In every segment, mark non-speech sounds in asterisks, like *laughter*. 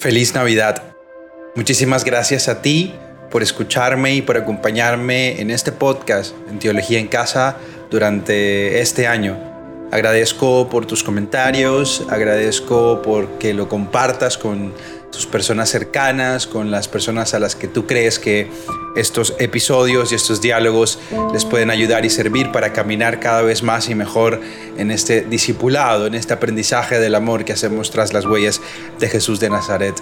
Feliz Navidad. Muchísimas gracias a ti por escucharme y por acompañarme en este podcast en Teología en Casa durante este año. Agradezco por tus comentarios, agradezco por que lo compartas con tus personas cercanas, con las personas a las que tú crees que estos episodios y estos diálogos les pueden ayudar y servir para caminar cada vez más y mejor en este discipulado, en este aprendizaje del amor que hacemos tras las huellas de Jesús de Nazaret.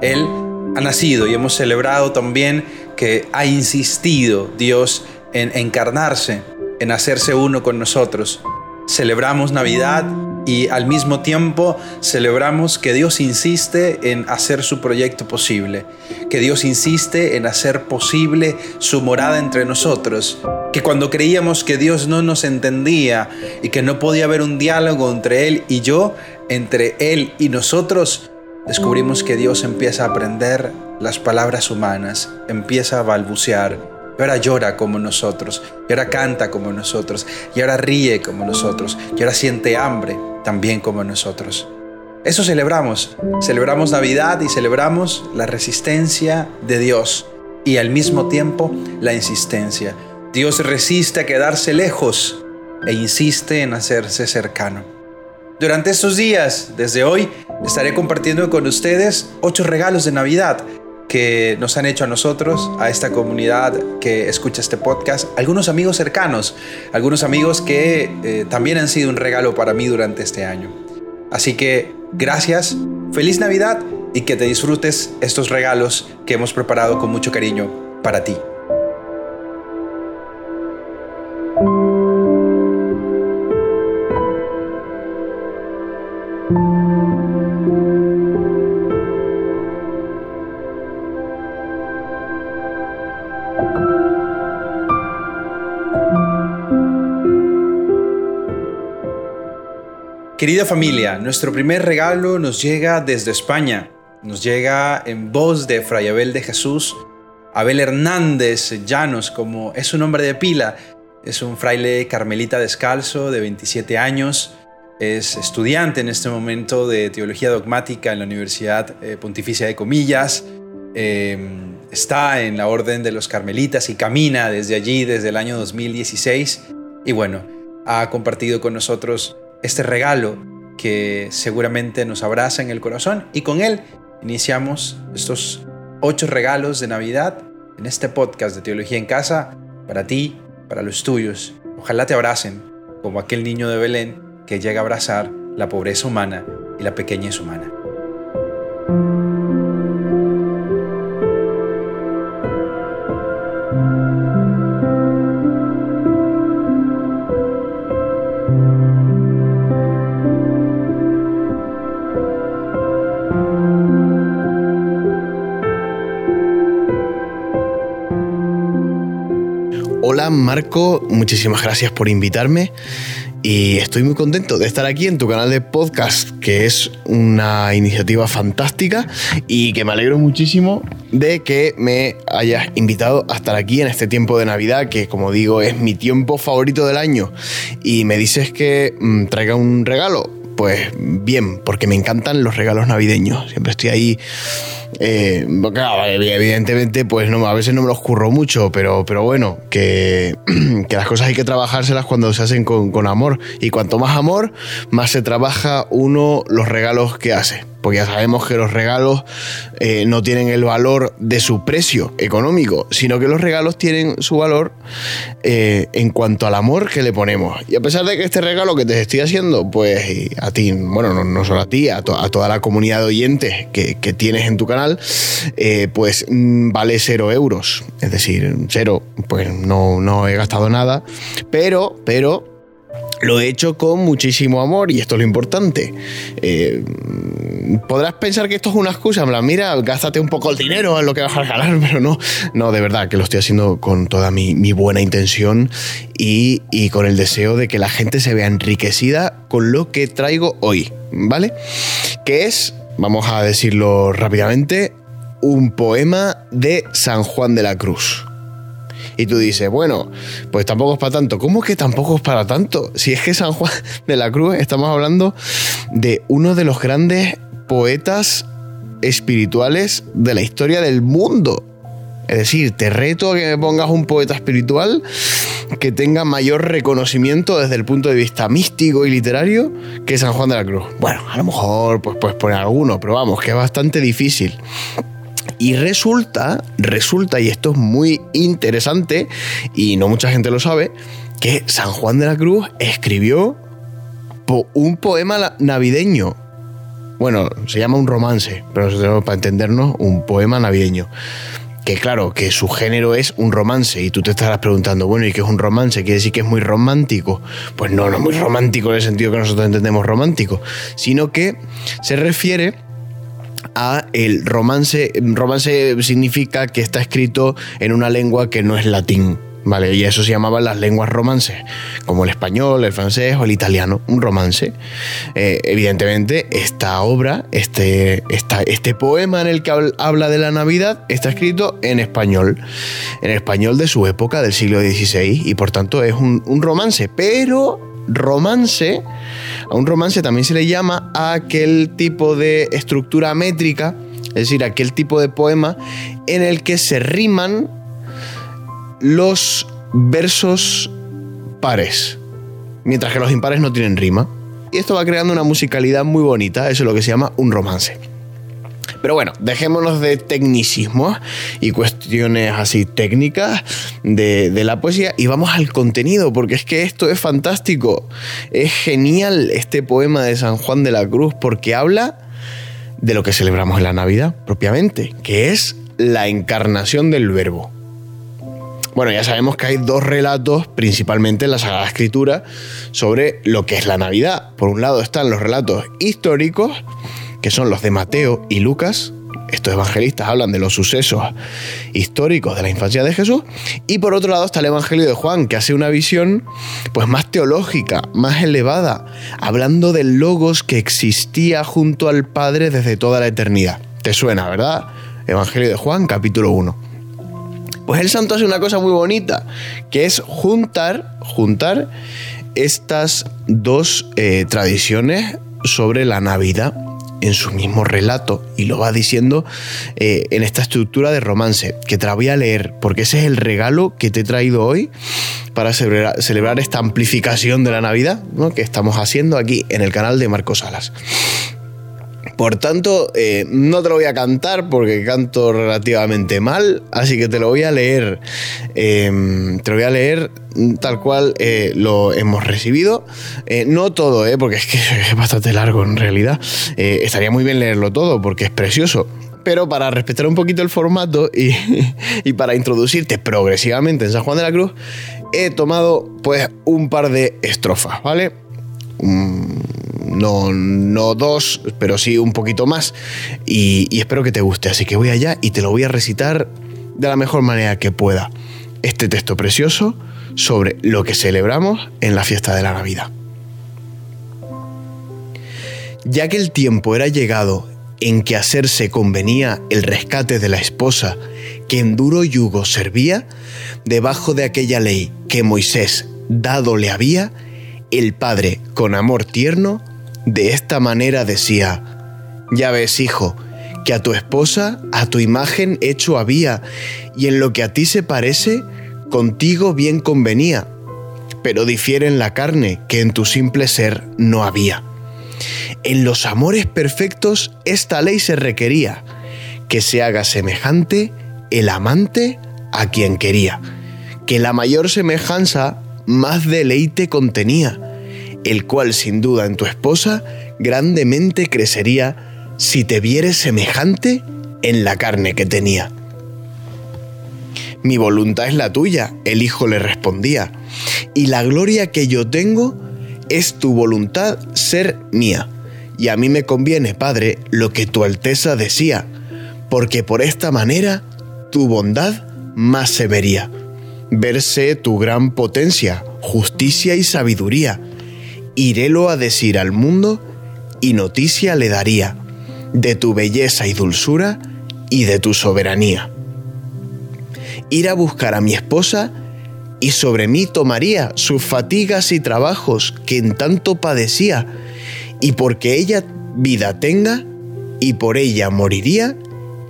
Él ha nacido y hemos celebrado también que ha insistido Dios en encarnarse, en hacerse uno con nosotros. Celebramos Navidad y al mismo tiempo celebramos que Dios insiste en hacer su proyecto posible, que Dios insiste en hacer posible su morada entre nosotros, que cuando creíamos que Dios no nos entendía y que no podía haber un diálogo entre Él y yo, entre Él y nosotros, descubrimos que Dios empieza a aprender las palabras humanas, empieza a balbucear y ahora llora como nosotros, y ahora canta como nosotros, y ahora ríe como nosotros, y ahora siente hambre también como nosotros. Eso celebramos. Celebramos Navidad y celebramos la resistencia de Dios y al mismo tiempo la insistencia. Dios resiste a quedarse lejos e insiste en hacerse cercano. Durante estos días, desde hoy, estaré compartiendo con ustedes ocho regalos de Navidad que nos han hecho a nosotros, a esta comunidad que escucha este podcast, algunos amigos cercanos, algunos amigos que eh, también han sido un regalo para mí durante este año. Así que gracias, feliz Navidad y que te disfrutes estos regalos que hemos preparado con mucho cariño para ti. Querida familia, nuestro primer regalo nos llega desde España. Nos llega en voz de Fray Abel de Jesús, Abel Hernández Llanos, como es su nombre de pila. Es un fraile carmelita descalzo de 27 años. Es estudiante en este momento de teología dogmática en la Universidad eh, Pontificia de Comillas. Em, está en la Orden de los Carmelitas y camina desde allí desde el año 2016. Y bueno, ha compartido con nosotros este regalo que seguramente nos abraza en el corazón y con él iniciamos estos ocho regalos de Navidad en este podcast de Teología en Casa para ti, para los tuyos. Ojalá te abracen como aquel niño de Belén que llega a abrazar la pobreza humana y la pequeñez humana. Marco, muchísimas gracias por invitarme y estoy muy contento de estar aquí en tu canal de podcast, que es una iniciativa fantástica y que me alegro muchísimo de que me hayas invitado a estar aquí en este tiempo de Navidad, que como digo es mi tiempo favorito del año y me dices que mm, traiga un regalo. Pues bien, porque me encantan los regalos navideños. Siempre estoy ahí eh, claro, evidentemente, pues no, a veces no me los curro mucho, pero, pero bueno, que, *clears throat* que las cosas hay que trabajárselas cuando se hacen con, con amor. Y cuanto más amor, más se trabaja uno los regalos que hace porque ya sabemos que los regalos eh, no tienen el valor de su precio económico, sino que los regalos tienen su valor eh, en cuanto al amor que le ponemos. Y a pesar de que este regalo que te estoy haciendo, pues a ti, bueno, no, solo a ti, a, toda la comunidad de oyentes que, tienes en tu canal, eh, pues mm, vale cero euros. Es decir, cero, pues no, no he gastado nada, pero, pero lo he hecho con muchísimo amor y esto es lo importante. Eh, podrás pensar que esto es una excusa, en plan, mira, gástate un poco el dinero en lo que vas a regalar, *laughs* pero no, no, de verdad que lo estoy haciendo con toda mi, buena intención y, y, con el deseo de que la gente se vea enriquecida con lo que traigo hoy, ¿vale? Que es, vamos a decirlo rápidamente, un poema de San Juan de la Cruz. Y tú dices, bueno, pues tampoco es para tanto. ¿Cómo que tampoco es para tanto? Si es que San Juan de la Cruz estamos hablando de uno de los grandes poetas espirituales de la historia del mundo. Es decir, te reto a que me pongas un poeta espiritual que tenga mayor reconocimiento desde el punto de vista místico y literario que San Juan de la Cruz. Bueno, a lo mejor pues puedes poner alguno, pero vamos, que es bastante difícil. Y resulta, resulta, y esto es muy interesante, y no mucha gente lo sabe, que San Juan de la Cruz escribió un poema navideño. Bueno, se llama un romance, pero para entendernos, un poema navideño que claro, que su género es un romance y tú te estarás preguntando, bueno, ¿y qué es un romance? ¿Quiere decir que es muy romántico? Pues no, no es muy romántico en el sentido que nosotros entendemos romántico, sino que se refiere a el romance. Romance significa que está escrito en una lengua que no es latín. ¿vale? Y eso se llamaban las lenguas romances, como el español, el francés o el italiano, un romance. Eh, evidentemente, esta obra, este, este poema en el que habla de la Navidad, está escrito en español, en español de su época, del siglo XVI, y por tanto es un romance, pero romance, a un romance también se le llama a aquel tipo de estructura métrica, es decir, aquel tipo de poema en el que se riman los versos pares, mientras que los impares no tienen rima. Y esto va creando una musicalidad muy bonita, eso es lo que se llama un romance. Pero bueno, dejémonos de tecnicismos y cuestiones así técnicas de, de, la poesía y vamos al contenido, porque es que esto es fantástico. Es genial este poema de San Juan de la Cruz porque habla de lo que celebramos en la Navidad propiamente, que es la encarnación del verbo. Bueno, ya sabemos que hay dos relatos, principalmente en la Sagrada Escritura, sobre lo que es la Navidad. Por un lado están los relatos históricos, que son los de Mateo y Lucas. Estos evangelistas hablan de los sucesos históricos de la infancia de Jesús. Y por otro lado está el Evangelio de Juan, que hace una visión pues, más teológica, más elevada, hablando del logos que existía junto al Padre desde toda la eternidad. ¿Te suena, verdad? Evangelio de Juan, capítulo 1. Pues el santo hace una cosa muy bonita, que es juntar, juntar estas dos eh, tradiciones sobre la Navidad en su mismo relato y lo va diciendo eh, en esta estructura de romance que te la voy a leer porque ese es el regalo que te he traído hoy para celebrar, esta amplificación de la Navidad que estamos haciendo aquí en el canal de Marcos Salas. Por tanto, eh, no te lo voy a cantar porque canto relativamente mal, así que te lo voy a leer. Em, te lo voy a leer tal cual eh, lo hemos recibido. Eh, no todo, porque es que *laughs* es bastante largo en realidad. estaría muy bien leerlo todo porque es precioso pero para respetar un poquito el formato y, *laughs* y, para introducirte progresivamente en San Juan de la Cruz, he tomado pues un par de estrofas, ¿vale? No, no dos, pero sí un poquito más. Y, y espero que te guste. Así que voy allá y te lo voy a recitar de la mejor manera que pueda. Este texto precioso sobre lo que celebramos en la fiesta de la Navidad. Ya que el tiempo era llegado en que hacerse convenía el rescate de la esposa que en duro yugo servía, debajo de aquella ley que Moisés dado le había, el Padre, con amor tierno, de esta manera decía, Ya ves, hijo, que a tu esposa, a tu imagen hecho había, y en lo que a ti se parece, contigo bien convenía, pero difiere en la carne que en tu simple ser no había. En los amores perfectos esta ley se requería, que se haga semejante el amante a quien quería, que la mayor semejanza más deleite contenía, el cual sin duda en tu esposa grandemente crecería si te vieres semejante en la carne que tenía. Mi voluntad es la tuya, el hijo le respondía, y la gloria que yo tengo es tu voluntad ser mía, y a mí me conviene, Padre, lo que tu Alteza decía, porque por esta manera tu bondad más se vería. Verse tu gran potencia, justicia y sabiduría, irélo a decir al mundo y noticia le daría de tu belleza y dulzura y de tu soberanía. Ir a buscar a mi esposa y sobre mí tomaría sus fatigas y trabajos que en tanto padecía, y porque ella vida tenga, y por ella moriría,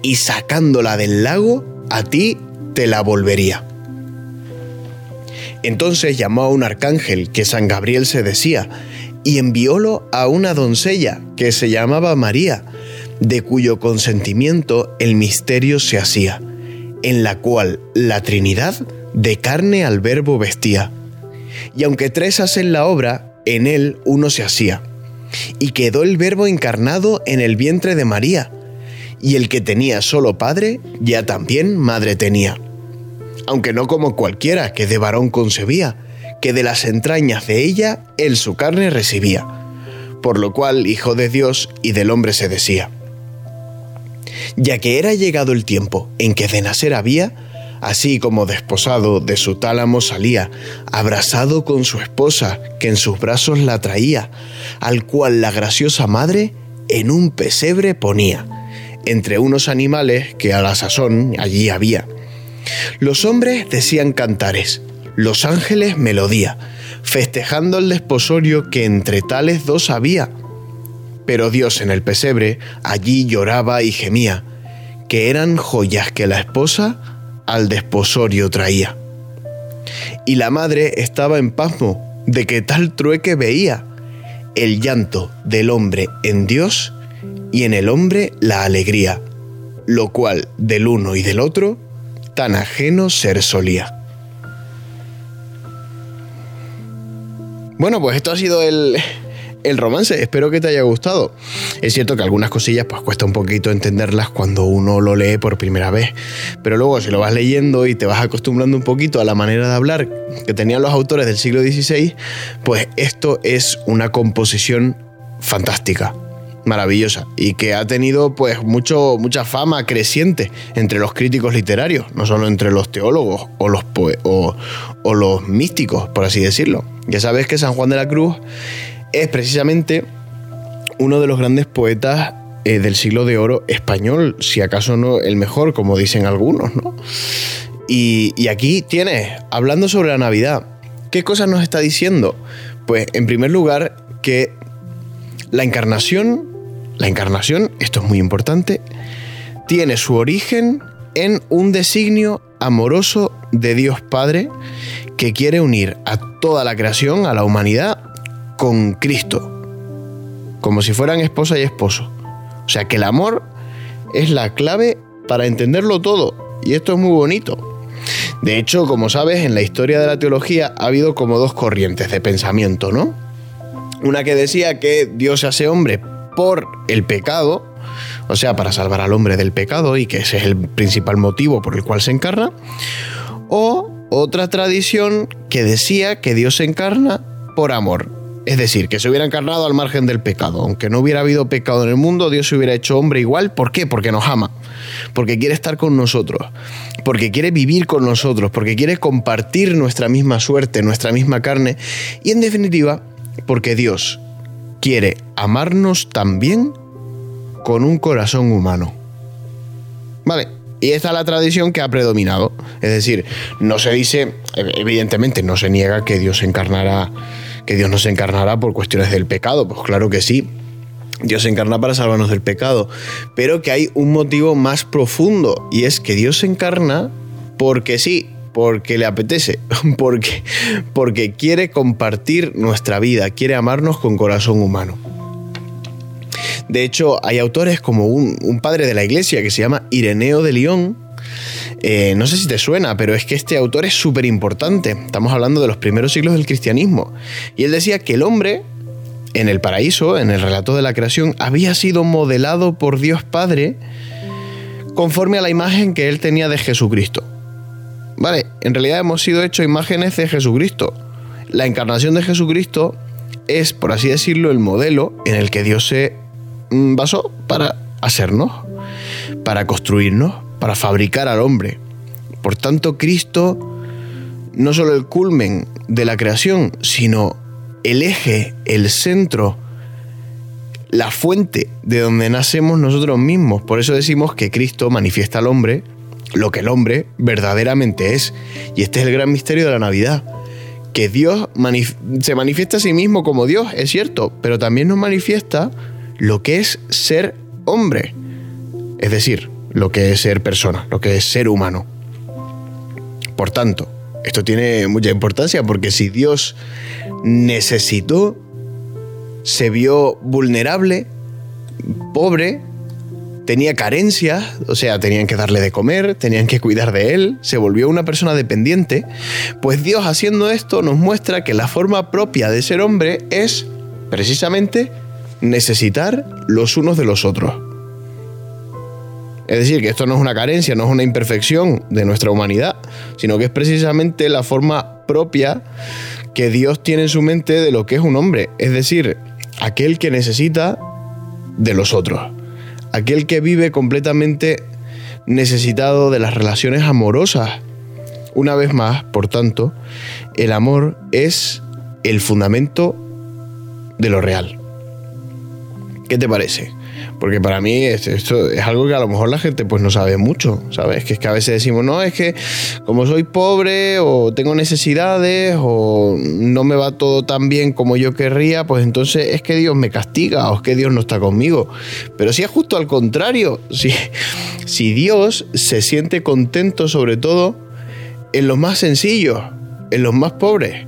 y sacándola del lago, a ti te la volvería. Entonces llamó a un arcángel que San Gabriel se decía, y enviólo a una doncella que se llamaba María, de cuyo consentimiento el misterio se hacía, en la cual la Trinidad de carne al verbo vestía. Y aunque tres hacen la obra, en él uno se hacía. Y quedó el verbo encarnado en el vientre de María, y el que tenía solo padre, ya también madre tenía aunque no como cualquiera que de varón concebía, que de las entrañas de ella él su carne recibía, por lo cual hijo de Dios y del hombre se decía. Ya que era llegado el tiempo en que de nacer había, así como desposado de su tálamo salía, abrazado con su esposa, que en sus brazos la traía, al cual la graciosa madre en un pesebre ponía, entre unos animales que a la sazón allí había los hombres decían cantares, los ángeles melodía, festejando el desposorio que entre tales dos había. Pero Dios en el pesebre allí lloraba y gemía, que eran joyas que la esposa al desposorio traía. Y la madre estaba en pasmo de que tal trueque veía, el llanto del hombre en Dios y en el hombre la alegría, lo cual del uno y del otro tan ajeno ser solía. Bueno, pues esto ha sido el, el romance. Espero que te haya gustado. Es cierto que algunas cosillas pues cuesta un poquito entenderlas cuando uno lo lee por primera vez, pero luego si lo vas leyendo y te vas acostumbrando un poquito a la manera de hablar que tenían los autores del siglo XVI, pues esto es una composición fantástica maravillosa y que ha tenido pues mucho, mucha fama creciente entre los críticos literarios, no solo entre los teólogos o los, o, los místicos, por así decirlo. Ya sabes que San Juan de la Cruz es precisamente uno de los grandes poetas eh, del siglo de oro español, si acaso no el mejor, como dicen algunos, ¿no? Y, y aquí tienes, hablando sobre la Navidad, ¿qué cosas nos está diciendo? Pues en primer lugar que la encarnación la encarnación, esto es muy importante, tiene su origen en un designio amoroso de Dios Padre que quiere unir a toda la creación, a la humanidad, con Cristo, como si fueran esposa y esposo. O sea que el amor es la clave para entenderlo todo, y esto es muy bonito. De hecho, como sabes, en la historia de la teología ha habido como dos corrientes de pensamiento, ¿no? Una que decía que Dios se hace hombre por el pecado, o sea, para salvar al hombre del pecado y que ese es el principal motivo por el cual se encarna, o otra tradición que decía que Dios se encarna por amor. Es decir, que se hubiera encarnado al margen del pecado. Aunque no hubiera habido pecado en el mundo, Dios se hubiera hecho hombre igual. ¿Por qué? Porque nos ama. Porque quiere estar con nosotros. Porque quiere vivir con nosotros. Porque quiere compartir nuestra misma suerte, nuestra misma carne. Y en definitiva, porque Dios quiere amarnos también con un corazón humano. Vale, y esta es la tradición que ha predominado. Es decir, no se dice, evidentemente, no se niega que Dios encarnará, que Dios nos encarnará por cuestiones del pecado. Pues claro que sí. Dios se encarna para salvarnos del pecado. Pero que hay un motivo más profundo. Y es que Dios se encarna porque sí, porque le apetece, *laughs* porque, porque quiere compartir nuestra vida, quiere amarnos con corazón humano. De hecho, hay autores como un, padre de la iglesia que se llama Ireneo de León. Eh, no sé si te suena, pero es que este autor es súper importante. Estamos hablando de los primeros siglos del cristianismo. Y él decía que el hombre, en el paraíso, en el relato de la creación, había sido modelado por Dios Padre conforme a la imagen que él tenía de Jesucristo. Vale, en realidad hemos sido hechos imágenes de Jesucristo. La encarnación de Jesucristo es, por así decirlo, el modelo en el que Dios se mm, basó para hacernos, para construirnos, para fabricar al hombre. Por tanto, Cristo no solo el culmen de la creación, sino el eje, el centro, la fuente de donde nacemos nosotros mismos. Por eso decimos que Cristo manifiesta al hombre lo que el hombre verdaderamente es. Y este es el gran misterio de la Navidad. Que Dios se manifiesta a sí mismo como Dios, es cierto, pero también nos manifiesta lo que es ser hombre, es decir, lo que es ser persona, lo que es ser humano. Por tanto, esto tiene mucha importancia porque si Dios necesitó, se vio vulnerable, pobre, tenía carencias, o sea, tenían que darle de comer, tenían que cuidar de él, se volvió una persona dependiente, pues Dios haciendo esto nos muestra que la forma propia de ser hombre es precisamente necesitar los unos de los otros. Es decir, que esto no es una carencia, no es una imperfección de nuestra humanidad, sino que es precisamente la forma propia que Dios tiene en su mente de lo que es un hombre. Es decir, aquel que necesita de los otros. Aquel que vive completamente necesitado de las relaciones amorosas. Una vez más, por tanto, el amor es el fundamento de lo real. ¿Qué te parece? Porque para mí esto es algo que a lo mejor la gente pues no sabe mucho, ¿sabes? Que es que a veces decimos, no, es que como soy pobre o tengo necesidades o no me va todo tan bien como yo querría, pues entonces es que Dios me castiga o es que Dios no está conmigo. Pero si es justo al contrario, si, si Dios se siente contento sobre todo en los más sencillos, en los más pobres.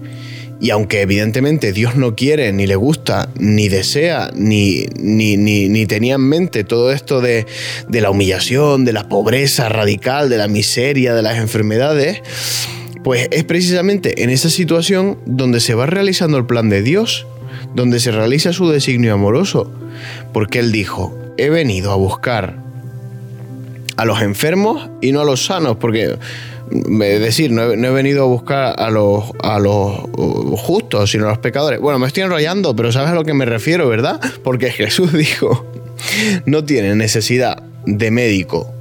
Y aunque evidentemente Dios no quiere, ni le gusta, ni desea, ni, ni, ni, tenía en mente todo esto de, de la humillación, de la pobreza radical, de la miseria, de las enfermedades, pues es precisamente en esa situación donde se va realizando el plan de Dios, donde se realiza su designio amoroso, porque Él dijo, he venido a buscar a los enfermos y no a los sanos, porque es decir, no he, venido a buscar a los, a los justos, sino a los pecadores. Bueno, me estoy enrollando, pero sabes a lo que me refiero, ¿verdad? Porque *laughs* Jesús dijo, no tiene necesidad de médico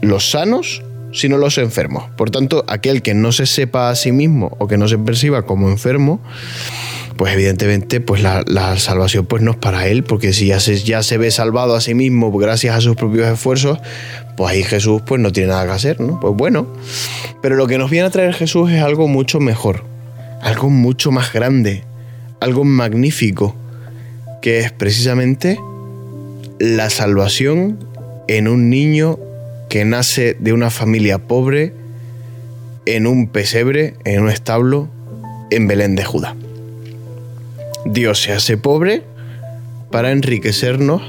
los sanos, sino los enfermos. Por tanto, aquel que no se sepa a sí mismo o que no se perciba como enfermo, pues evidentemente pues la, salvación pues no es para él, porque si ya se, ya se ve salvado a sí mismo gracias a sus propios esfuerzos, pues ahí Jesús pues no tiene nada que hacer, ¿no? Pues bueno, pero lo que nos viene a traer Jesús es algo mucho mejor, algo mucho más grande, algo magnífico, que es precisamente la salvación en un niño que nace de una familia pobre, en un pesebre, en un establo, en Belén de Judá. Dios se hace pobre para enriquecernos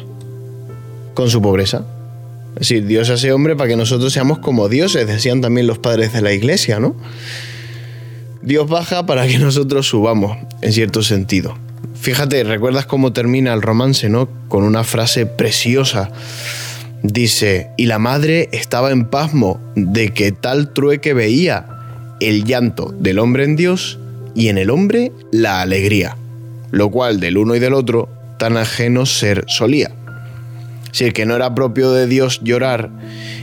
con su pobreza. Es decir, Dios hace hombre para que nosotros seamos como dioses, decían también los padres de la iglesia, ¿no? Dios baja para que nosotros subamos, en cierto sentido. Fíjate, ¿recuerdas cómo termina el romance, no? Con una frase preciosa. Dice, y la madre estaba en pasmo de que tal trueque veía el llanto del hombre en Dios y en el hombre la alegría lo cual del uno y del otro tan ajeno ser solía. Si que no era propio de Dios llorar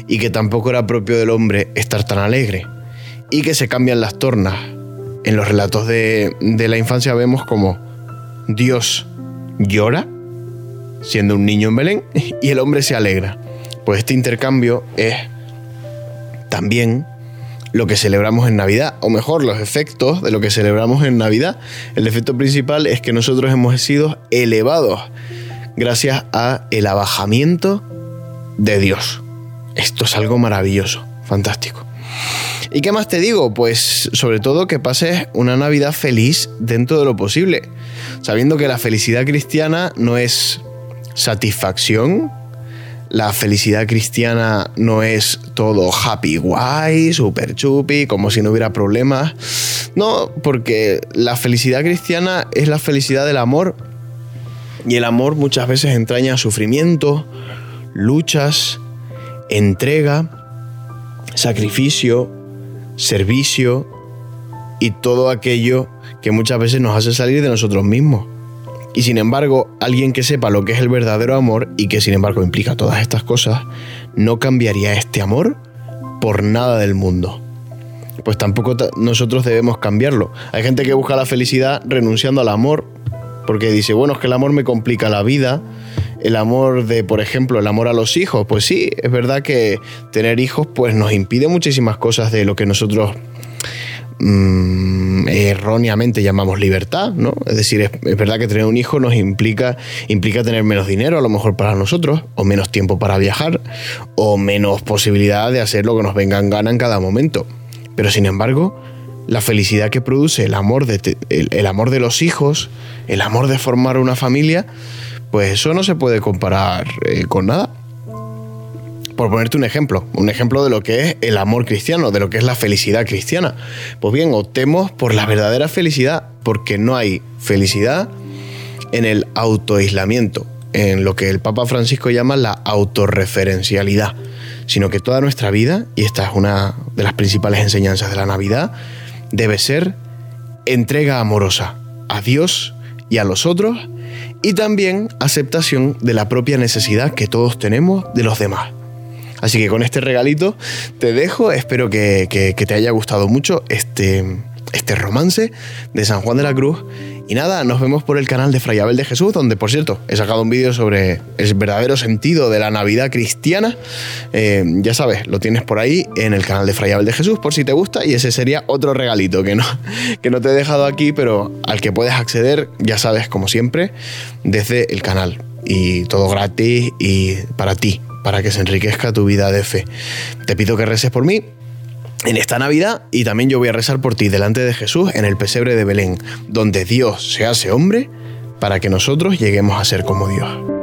y que tampoco era propio del hombre estar tan alegre, y que se cambian las tornas. En los relatos de, de la infancia vemos como Dios llora, siendo un niño en Belén, *laughs* y el hombre se alegra. Pues este intercambio es también lo que celebramos en Navidad, o mejor, los efectos de lo que celebramos en Navidad. El efecto principal es que nosotros hemos sido elevados gracias a el abajamiento de Dios. Esto es algo maravilloso, fantástico. ¿Y qué más te digo? Pues sobre todo que pases una Navidad feliz dentro de lo posible, sabiendo que la felicidad cristiana no es satisfacción, la felicidad cristiana no es todo happy guay, super chupi, como si no hubiera problemas. No, porque la felicidad cristiana es la felicidad del amor. Y el amor muchas veces entraña sufrimiento, luchas, entrega, sacrificio, servicio y todo aquello que muchas veces nos hace salir de nosotros mismos. Y sin embargo, alguien que sepa lo que es el verdadero amor y que sin embargo implica todas estas cosas, no cambiaría este amor por nada del mundo. Pues tampoco nosotros debemos cambiarlo. Hay gente que busca la felicidad renunciando al amor, porque dice, bueno, es que el amor me complica la vida. El amor de, por ejemplo, el amor a los hijos, pues sí, es verdad que tener hijos pues nos impide muchísimas cosas de lo que nosotros mm, erróneamente llamamos libertad, ¿no? Es decir, es, verdad que tener un hijo nos implica, implica tener menos dinero a lo mejor para nosotros, o menos tiempo para viajar, o menos posibilidad de hacer lo que nos venga en gana en cada momento. Pero sin embargo, la felicidad que produce el amor de, el, amor de los hijos, el amor de formar una familia, pues eso no se puede comparar eh, con nada. Por ponerte un ejemplo, un ejemplo de lo que es el amor cristiano, de lo que es la felicidad cristiana. Pues bien, optemos por la verdadera felicidad, porque no hay felicidad en el autoaislamiento, en lo que el Papa Francisco llama la autorreferencialidad, sino que toda nuestra vida, y esta es una de las principales enseñanzas de la Navidad, debe ser entrega amorosa a Dios y a los otros, y también aceptación de la propia necesidad que todos tenemos de los demás. Así que con este regalito te dejo, espero que, que, te haya gustado mucho este, este romance de San Juan de la Cruz. Y nada, nos vemos por el canal de Fray Abel de Jesús, donde por cierto he sacado un vídeo sobre el verdadero sentido de la Navidad cristiana. Eh, ya sabes, lo tienes por ahí en el canal de Fray Abel de Jesús, por si te gusta. Y ese sería otro regalito que no, *laughs* que no te he dejado aquí, pero al que puedes acceder, ya sabes, como siempre, desde el canal. Y todo gratis y para ti, para que se enriquezca tu vida de fe. Te pido que reces por mí en esta Navidad y también yo voy a rezar por ti delante de Jesús en el pesebre de Belén, donde Dios se hace hombre para que nosotros lleguemos a ser como Dios.